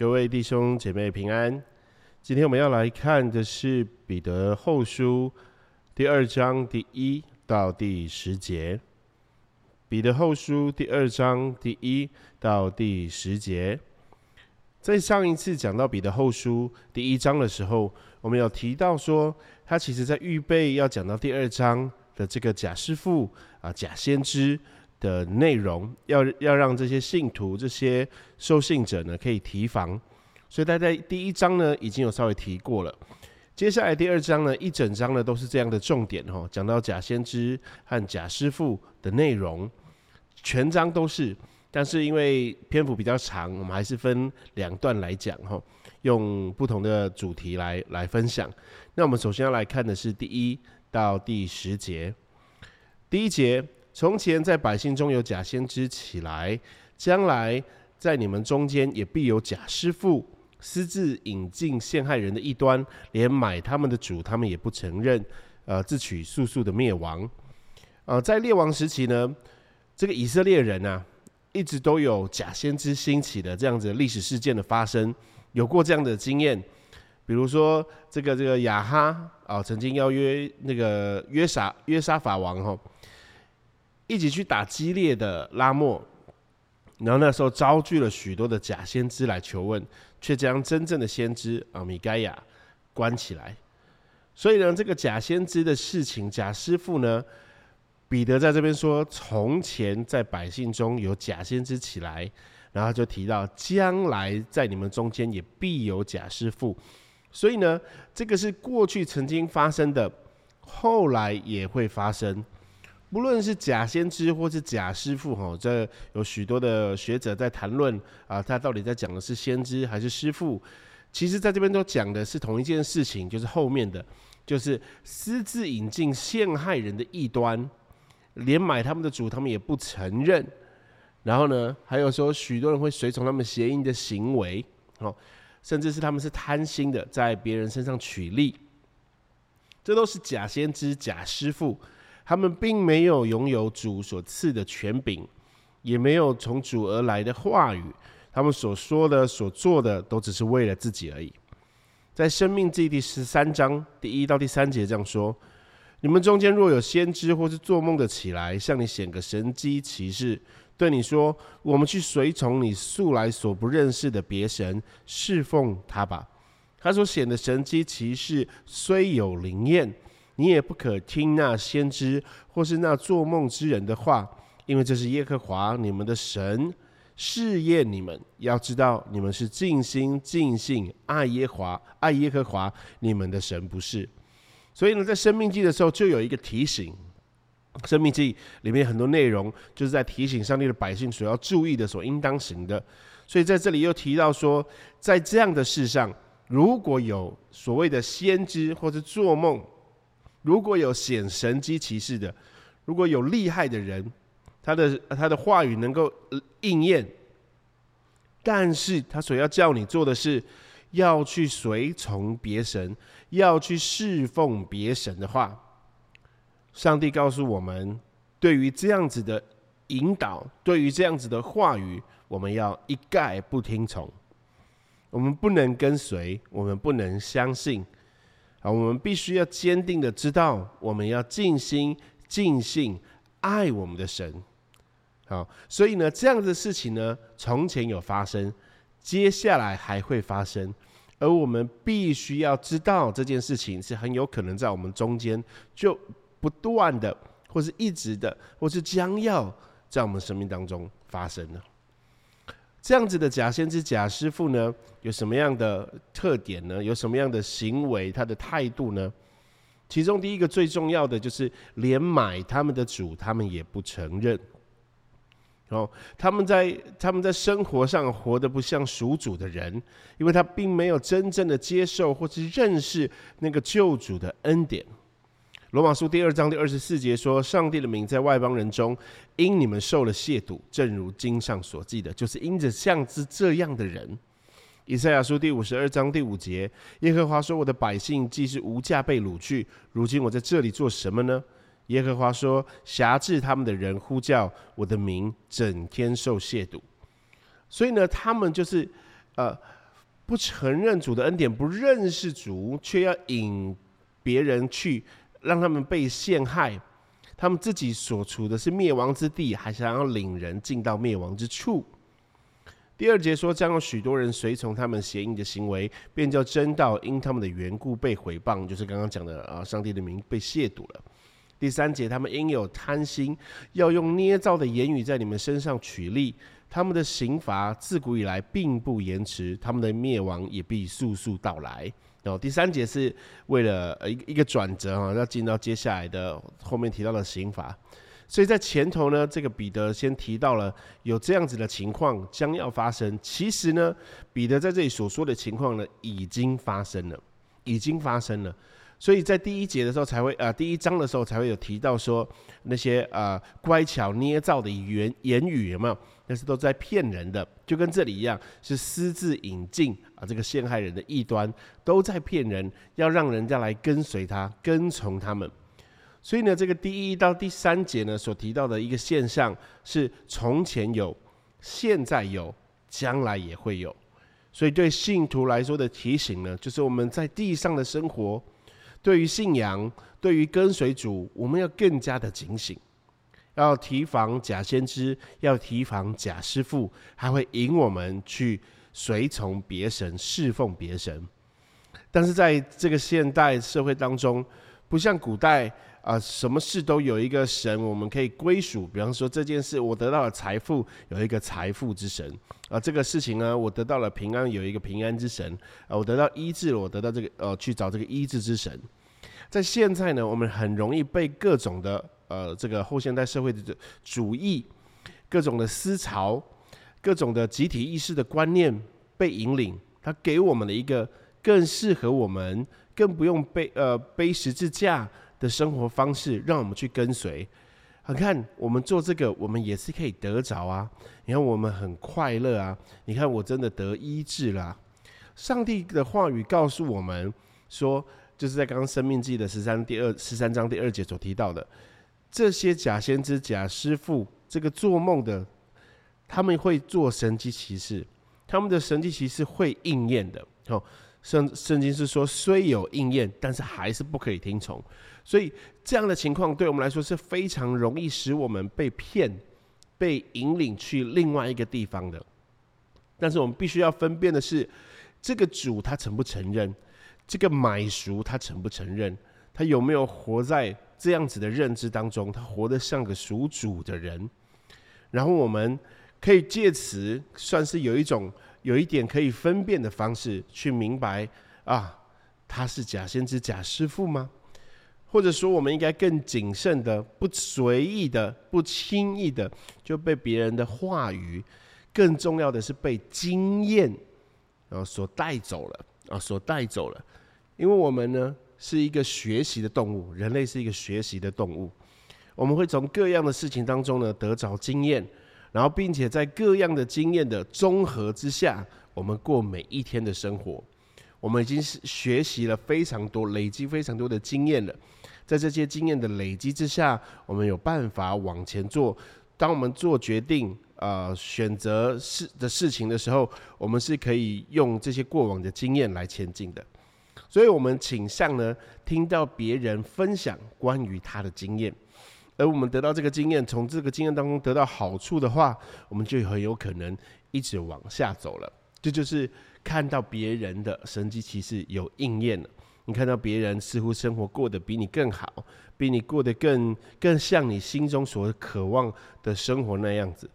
各位弟兄姐妹平安。今天我们要来看的是彼得后书第二章第一到第十节。彼得后书第二章第一到第十节，在上一次讲到彼得后书第一章的时候，我们有提到说，他其实在预备要讲到第二章的这个假师傅啊，假先知。的内容要要让这些信徒、这些受信者呢可以提防，所以他在第一章呢已经有稍微提过了。接下来第二章呢一整章呢都是这样的重点哦，讲到假先知和假师傅的内容，全章都是。但是因为篇幅比较长，我们还是分两段来讲哈，用不同的主题来来分享。那我们首先要来看的是第一到第十节，第一节。从前在百姓中有假先知起来，将来在你们中间也必有假师傅，私自引进陷害人的一端，连买他们的主他们也不承认，呃，自取速速的灭亡。呃，在列王时期呢，这个以色列人啊，一直都有假先知兴起的这样子历史事件的发生，有过这样的经验，比如说这个这个亚哈啊，曾经邀约那个约沙约沙法王哈。一起去打激烈的拉莫，然后那时候招聚了许多的假先知来求问，却将真正的先知啊米盖亚关起来。所以呢，这个假先知的事情，假师傅呢，彼得在这边说，从前在百姓中有假先知起来，然后就提到将来在你们中间也必有假师傅。所以呢，这个是过去曾经发生的，后来也会发生。不论是假先知或是假师傅，哈，这有许多的学者在谈论啊，他到底在讲的是先知还是师傅？其实，在这边都讲的是同一件事情，就是后面的，就是私自引进陷害人的异端，连买他们的主他们也不承认。然后呢，还有说许多人会随从他们邪淫的行为，哦，甚至是他们是贪心的，在别人身上取利，这都是假先知、假师傅。他们并没有拥有主所赐的权柄，也没有从主而来的话语。他们所说的、所做的，都只是为了自己而已。在《生命记》第十三章第一到第三节这样说：“你们中间若有先知或是做梦的起来，向你显个神机骑士，对你说：我们去随从你素来所不认识的别神，侍奉他吧。他所显的神机骑士虽有灵验。”你也不可听那先知或是那做梦之人的话，因为这是耶和华你们的神试验你们。要知道，你们是尽心尽性爱耶华爱耶和华你们的神，不是。所以呢，在生命记的时候就有一个提醒，生命记里面很多内容就是在提醒上帝的百姓所要注意的、所应当行的。所以在这里又提到说，在这样的事上，如果有所谓的先知或者做梦。如果有显神机骑士的，如果有厉害的人，他的他的话语能够应验，但是他所要叫你做的是，要去随从别神，要去侍奉别神的话，上帝告诉我们，对于这样子的引导，对于这样子的话语，我们要一概不听从，我们不能跟随，我们不能相信。啊，我们必须要坚定的知道，我们要尽心尽性爱我们的神。好，所以呢，这样的事情呢，从前有发生，接下来还会发生，而我们必须要知道这件事情是很有可能在我们中间就不断的，或是一直的，或是将要在我们生命当中发生的。这样子的假先知、假师傅呢，有什么样的特点呢？有什么样的行为？他的态度呢？其中第一个最重要的就是，连买他们的主，他们也不承认。哦，他们在他们在生活上活得不像属主的人，因为他并没有真正的接受或是认识那个救主的恩典。罗马书第二章第二十四节说：“上帝的名在外邦人中，因你们受了亵渎，正如经上所记的，就是因着像之这样的人。”以赛亚书第五十二章第五节，耶和华说：“我的百姓既是无价被掳去，如今我在这里做什么呢？”耶和华说：“辖制他们的人呼叫我的名，整天受亵渎。”所以呢，他们就是呃不承认主的恩典，不认识主，却要引别人去让他们被陷害，他们自己所处的是灭亡之地，还想要领人进到灭亡之处。第二节说，将有许多人随从他们邪淫的行为，便叫真道因他们的缘故被毁谤，就是刚刚讲的啊，上帝的名被亵渎了。第三节，他们因有贪心，要用捏造的言语在你们身上取利。他们的刑罚自古以来并不延迟，他们的灭亡也必速速到来。然后第三节是为了呃一一个转折啊，要进到接下来的后面提到的刑罚。所以在前头呢，这个彼得先提到了有这样子的情况将要发生。其实呢，彼得在这里所说的情况呢，已经发生了，已经发生了。所以在第一节的时候才会，呃，第一章的时候才会有提到说那些呃乖巧捏造的言言语有没有？那是都在骗人的，就跟这里一样，是私自引进啊，这个陷害人的异端都在骗人，要让人家来跟随他，跟从他们。所以呢，这个第一到第三节呢所提到的一个现象是从前有，现在有，将来也会有。所以对信徒来说的提醒呢，就是我们在地上的生活。对于信仰，对于跟随主，我们要更加的警醒，要提防假先知，要提防假师傅，还会引我们去随从别神，侍奉别神。但是在这个现代社会当中，不像古代啊，什么事都有一个神，我们可以归属。比方说这件事，我得到了财富，有一个财富之神啊；这个事情呢，我得到了平安，有一个平安之神啊；我得到医治，我得到这个呃，去找这个医治之神。在现在呢，我们很容易被各种的呃这个后现代社会的主义、各种的思潮、各种的集体意识的观念被引领，它给我们的一个更适合我们。更不用背呃背十字架的生活方式，让我们去跟随。你看，我们做这个，我们也是可以得着啊。你看，我们很快乐啊。你看，我真的得医治了。上帝的话语告诉我们说，就是在刚刚《生命记》的十三第二十三章第二节所提到的，这些假先知、假师傅，这个做梦的，他们会做神迹奇事，他们的神迹奇事会应验的。哦。圣圣经是说，虽有应验，但是还是不可以听从。所以这样的情况对我们来说是非常容易使我们被骗、被引领去另外一个地方的。但是我们必须要分辨的是，这个主他承不承认，这个买赎他承不承认，他有没有活在这样子的认知当中？他活得像个属主的人。然后我们可以借此算是有一种。有一点可以分辨的方式，去明白啊，他是假先知、假师傅吗？或者说，我们应该更谨慎的、不随意的、不轻易的就被别人的话语，更重要的是被经验啊所带走了啊，所带走了。因为我们呢是一个学习的动物，人类是一个学习的动物，我们会从各样的事情当中呢得着经验。然后，并且在各样的经验的综合之下，我们过每一天的生活。我们已经是学习了非常多，累积非常多的经验了。在这些经验的累积之下，我们有办法往前做。当我们做决定、呃选择事的事情的时候，我们是可以用这些过往的经验来前进的。所以，我们倾向呢，听到别人分享关于他的经验。而我们得到这个经验，从这个经验当中得到好处的话，我们就很有可能一直往下走了。这就是看到别人的神迹奇事有应验了，你看到别人似乎生活过得比你更好，比你过得更更像你心中所渴望的生活那样子。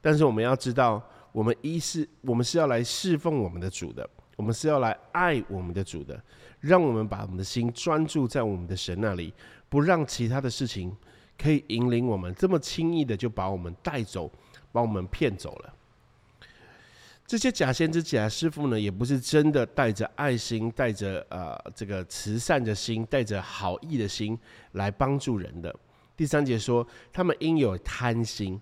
但是我们要知道，我们一是我们是要来侍奉我们的主的，我们是要来爱我们的主的，让我们把我们的心专注在我们的神那里，不让其他的事情。可以引领我们这么轻易的就把我们带走，把我们骗走了。这些假先知、假师傅呢，也不是真的带着爱心、带着呃这个慈善的心、带着好意的心来帮助人的。第三节说，他们应有贪心，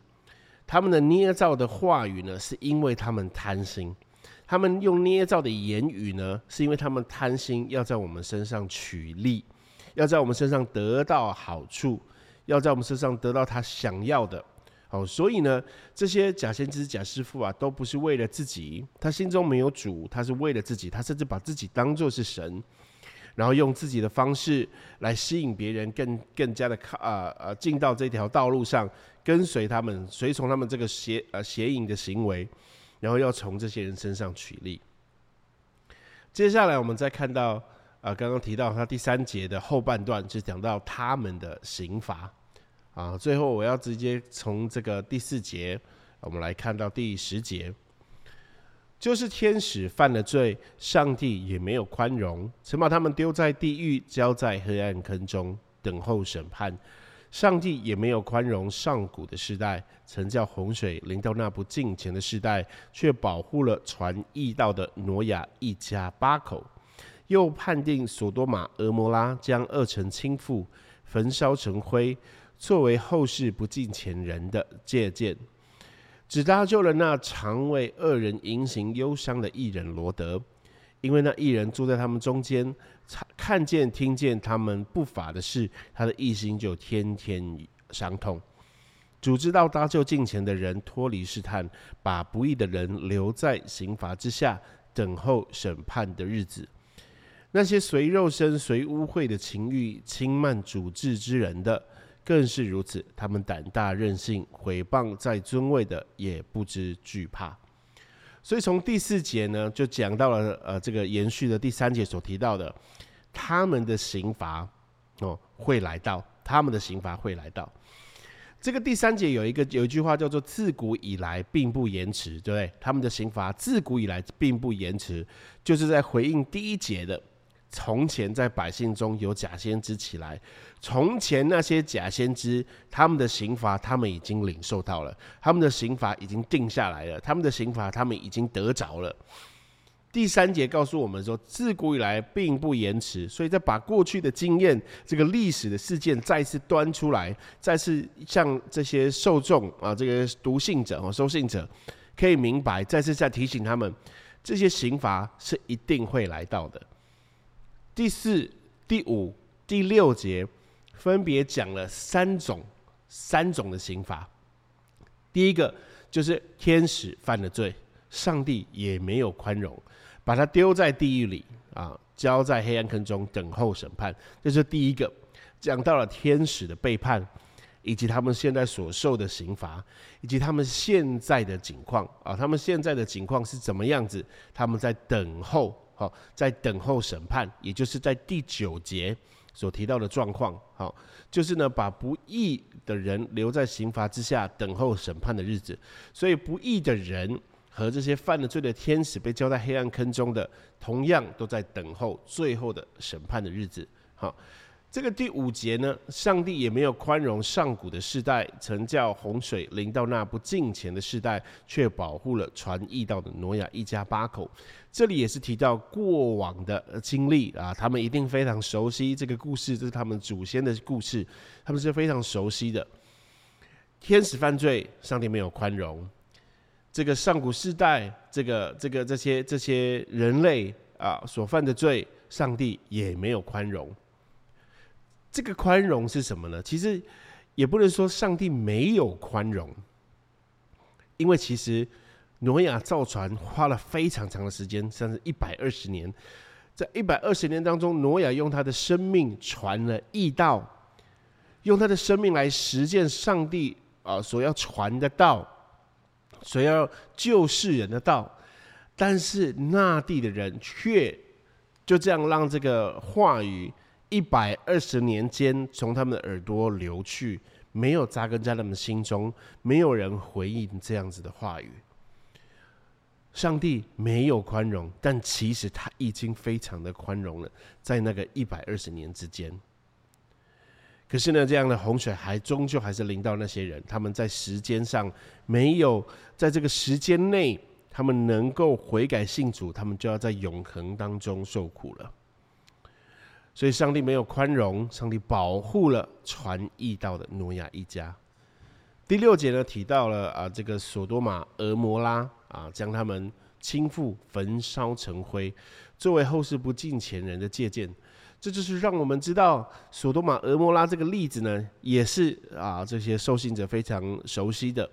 他们的捏造的话语呢，是因为他们贪心；他们用捏造的言语呢，是因为他们贪心，要在我们身上取利，要在我们身上得到好处。要在我们身上得到他想要的，好，所以呢，这些假先知、假师傅啊，都不是为了自己，他心中没有主，他是为了自己，他甚至把自己当做是神，然后用自己的方式来吸引别人，更更加的靠啊啊进到这条道路上，跟随他们，随从他们这个邪呃邪淫的行为，然后要从这些人身上取利。接下来我们再看到啊，刚刚提到他第三节的后半段，是讲到他们的刑罚。啊，最后我要直接从这个第四节，我们来看到第十节，就是天使犯了罪，上帝也没有宽容，曾把他们丢在地狱，交在黑暗坑中，等候审判。上帝也没有宽容上古的时代，曾叫洪水临到那不敬虔的时代，却保护了传义道的挪亚一家八口，又判定索多玛、俄摩拉将二城倾覆，焚烧成灰。作为后世不敬前人的借鉴，只搭救了那常为恶人迎行忧伤的艺人罗德，因为那艺人住在他们中间，看见听见他们不法的事，他的一心就天天伤痛。主知道搭救近前的人脱离试探，把不义的人留在刑罚之下，等候审判的日子。那些随肉身、随污秽的情欲轻慢主治之人的。更是如此，他们胆大任性，毁谤在尊位的也不知惧怕。所以从第四节呢，就讲到了呃，这个延续的第三节所提到的，他们的刑罚哦会来到，他们的刑罚会来到。这个第三节有一个有一句话叫做“自古以来并不延迟”，对不对？他们的刑罚自古以来并不延迟，就是在回应第一节的。从前在百姓中有假先知起来，从前那些假先知，他们的刑罚他们已经领受到了，他们的刑罚已经定下来了，他们的刑罚他们已经得着了。第三节告诉我们说，自古以来并不延迟，所以在把过去的经验、这个历史的事件再次端出来，再次向这些受众啊，这个读信者和收信者可以明白，再次再提醒他们，这些刑罚是一定会来到的。第四、第五、第六节分别讲了三种、三种的刑罚。第一个就是天使犯了罪，上帝也没有宽容，把他丢在地狱里啊，交在黑暗坑中等候审判。这是第一个，讲到了天使的背叛，以及他们现在所受的刑罚，以及他们现在的境况啊，他们现在的境况是怎么样子？他们在等候。好，在等候审判，也就是在第九节所提到的状况，好，就是呢，把不义的人留在刑罚之下，等候审判的日子。所以，不义的人和这些犯了罪的天使被交在黑暗坑中的，同样都在等候最后的审判的日子。好。这个第五节呢，上帝也没有宽容上古的世代，曾叫洪水临到那不敬虔的世代，却保护了传义道的挪亚一家八口。这里也是提到过往的经历啊，他们一定非常熟悉这个故事，这是他们祖先的故事，他们是非常熟悉的。天使犯罪，上帝没有宽容；这个上古世代，这个这个这些这些人类啊所犯的罪，上帝也没有宽容。这个宽容是什么呢？其实也不能说上帝没有宽容，因为其实挪亚造船花了非常长的时间，甚至一百二十年。在一百二十年当中，挪亚用他的生命传了义道，用他的生命来实践上帝啊所要传的道，所以要救世人的道。但是那地的人却就这样让这个话语。一百二十年间，从他们的耳朵流去，没有扎根在他们心中，没有人回应这样子的话语。上帝没有宽容，但其实他已经非常的宽容了，在那个一百二十年之间。可是呢，这样的洪水还终究还是淋到那些人，他们在时间上没有在这个时间内，他们能够悔改信主，他们就要在永恒当中受苦了。所以，上帝没有宽容，上帝保护了传义道的挪亚一家。第六节呢，提到了啊，这个索多玛、俄摩拉啊，将他们倾覆、焚烧成灰，作为后世不敬前人的借鉴。这就是让我们知道，索多玛、俄摩拉这个例子呢，也是啊，这些受信者非常熟悉的，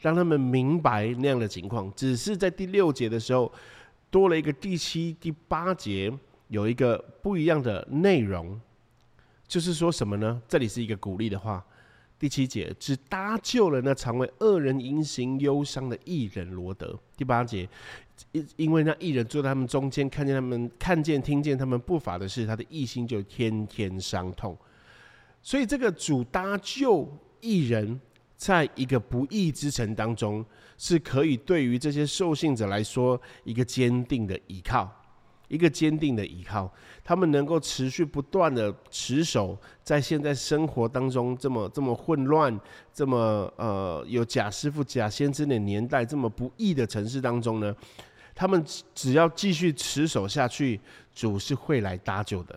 让他们明白那样的情况。只是在第六节的时候，多了一个第七、第八节有一个不一样的内容，就是说什么呢？这里是一个鼓励的话。第七节只搭救了那常为恶人隐行忧伤的艺人罗德。第八节，因因为那艺人坐在他们中间，看见他们看见听见他们不法的事，他的一心就天天伤痛。所以这个主搭救艺人，在一个不义之城当中，是可以对于这些受信者来说一个坚定的依靠。一个坚定的依靠，他们能够持续不断的持守在现在生活当中这么这么混乱、这么呃有假师傅、假先知的年代，这么不易的城市当中呢？他们只要继续持守下去，主是会来搭救的，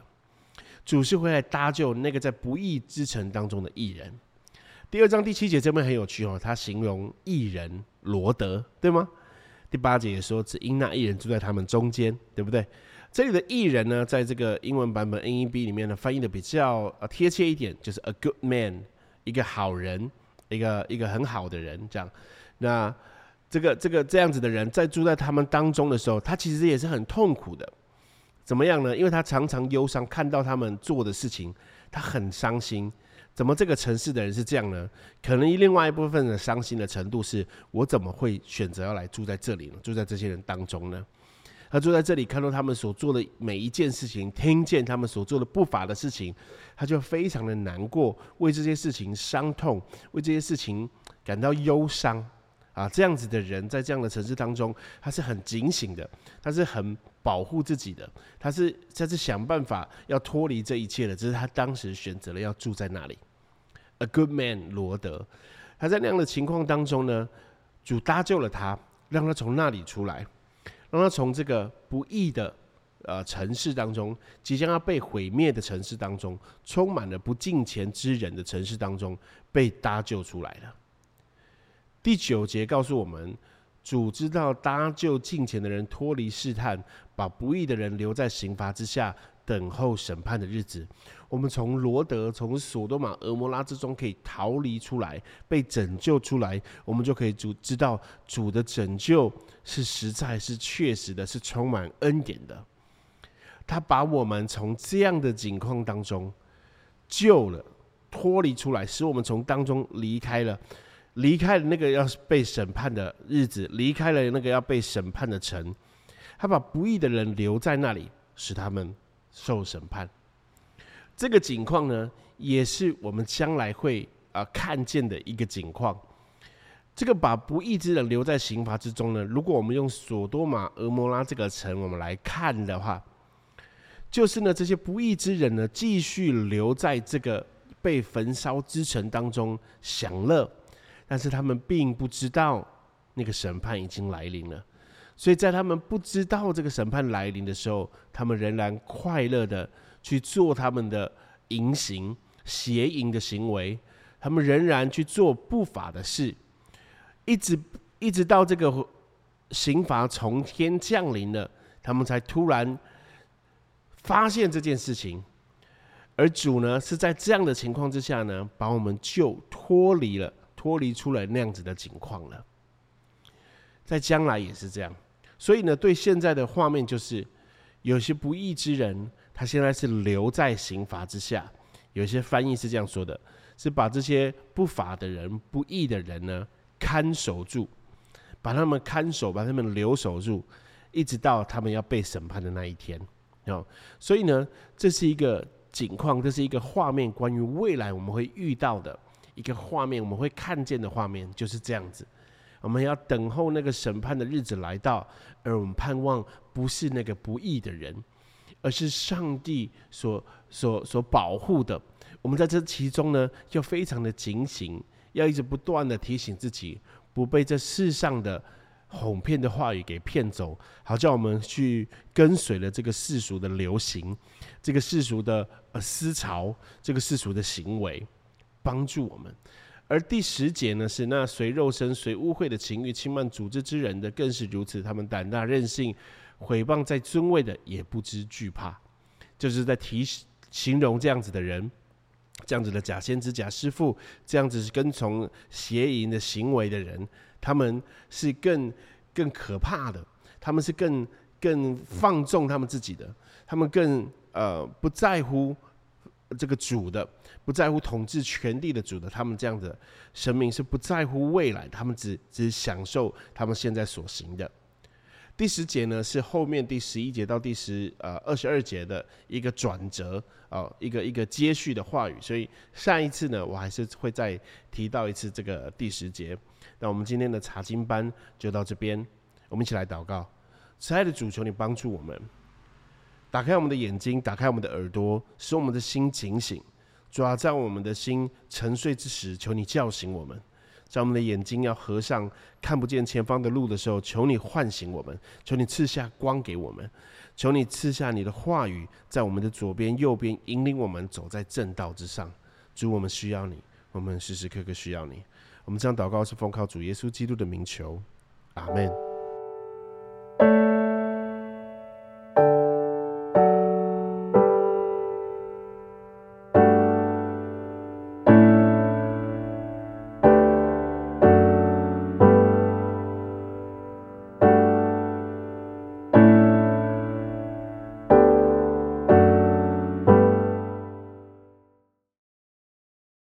主是会来搭救那个在不义之城当中的艺人。第二章第七节这边很有趣哦，他形容艺人罗德，对吗？第八节也说，只因那艺人住在他们中间，对不对？这里的艺人呢，在这个英文版本 NEB 里面呢，翻译的比较呃贴切一点，就是 a good man，一个好人，一个一个很好的人，这样。那这个这个这样子的人，在住在他们当中的时候，他其实也是很痛苦的。怎么样呢？因为他常常忧伤，看到他们做的事情，他很伤心。怎么这个城市的人是这样呢？可能另外一部分的伤心的程度是，我怎么会选择要来住在这里呢？住在这些人当中呢？他住在这里，看到他们所做的每一件事情，听见他们所做的不法的事情，他就非常的难过，为这些事情伤痛，为这些事情感到忧伤。啊，这样子的人在这样的城市当中，他是很警醒的，他是很保护自己的，他是他是想办法要脱离这一切的，只是他当时选择了要住在那里。A good man，罗德，他在那样的情况当中呢，主搭救了他，让他从那里出来，让他从这个不义的呃城市当中，即将要被毁灭的城市当中，充满了不敬虔之人的城市当中，被搭救出来了。第九节告诉我们，主知道搭救近前的人脱离试探，把不义的人留在刑罚之下，等候审判的日子。我们从罗德、从索多玛、俄摩拉之中可以逃离出来，被拯救出来，我们就可以主知道主的拯救是实在、是确实的，是充满恩典的。他把我们从这样的境况当中救了，脱离出来，使我们从当中离开了，离开了那个要被审判的日子，离开了那个要被审判的城。他把不义的人留在那里，使他们受审判。这个景况呢，也是我们将来会啊看见的一个景况。这个把不义之人留在刑罚之中呢，如果我们用索多玛、俄摩拉这个城我们来看的话，就是呢这些不义之人呢继续留在这个被焚烧之城当中享乐，但是他们并不知道那个审判已经来临了。所以在他们不知道这个审判来临的时候，他们仍然快乐的。去做他们的淫行、邪淫的行为，他们仍然去做不法的事，一直一直到这个刑罚从天降临了，他们才突然发现这件事情。而主呢，是在这样的情况之下呢，把我们就脱离了，脱离出来那样子的情况了。在将来也是这样，所以呢，对现在的画面就是，有些不义之人。他现在是留在刑罚之下，有些翻译是这样说的：是把这些不法的人、不义的人呢看守住，把他们看守，把他们留守住，一直到他们要被审判的那一天。哦，所以呢，这是一个景况，这是一个画面，关于未来我们会遇到的一个画面，我们会看见的画面就是这样子。我们要等候那个审判的日子来到，而我们盼望不是那个不义的人。而是上帝所所所保护的，我们在这其中呢，要非常的警醒，要一直不断的提醒自己，不被这世上的哄骗的话语给骗走，好叫我们去跟随了这个世俗的流行，这个世俗的呃思潮，这个世俗的行为，帮助我们。而第十节呢，是那随肉身、随污秽的情欲轻慢组织之人的，更是如此，他们胆大任性。毁谤在尊位的也不知惧怕，就是在提形容这样子的人，这样子的假先知、假师傅，这样子是跟从邪淫的行为的人，他们是更更可怕的，他们是更更放纵他们自己的，他们更呃不在乎这个主的。不在乎统治权力的主的，他们这样的神明是不在乎未来，他们只只享受他们现在所行的。第十节呢是后面第十一节到第十呃二十二节的一个转折啊，一个一个接续的话语。所以上一次呢，我还是会再提到一次这个第十节。那我们今天的查经班就到这边，我们一起来祷告，慈爱的主，求你帮助我们，打开我们的眼睛，打开我们的耳朵，使我们的心警醒。主要在我们的心沉睡之时，求你叫醒我们；在我们的眼睛要合上、看不见前方的路的时候，求你唤醒我们；求你赐下光给我们；求你赐下你的话语，在我们的左边、右边，引领我们走在正道之上。主，我们需要你，我们时时刻刻需要你。我们这样祷告是奉靠主耶稣基督的名求，阿门。